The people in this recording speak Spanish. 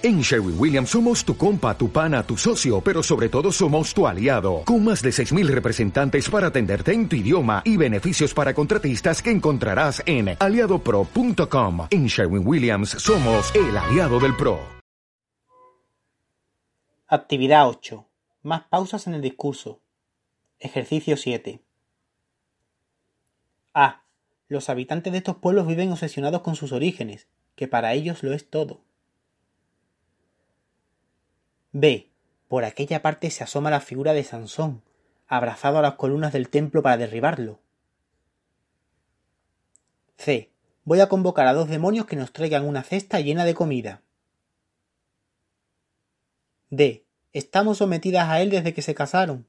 En Sherwin Williams somos tu compa, tu pana, tu socio, pero sobre todo somos tu aliado, con más de 6.000 representantes para atenderte en tu idioma y beneficios para contratistas que encontrarás en aliadopro.com. En Sherwin Williams somos el aliado del PRO. Actividad 8. Más pausas en el discurso. Ejercicio 7. A. Los habitantes de estos pueblos viven obsesionados con sus orígenes, que para ellos lo es todo. B. Por aquella parte se asoma la figura de Sansón, abrazado a las columnas del templo para derribarlo. C. Voy a convocar a dos demonios que nos traigan una cesta llena de comida. D. Estamos sometidas a él desde que se casaron.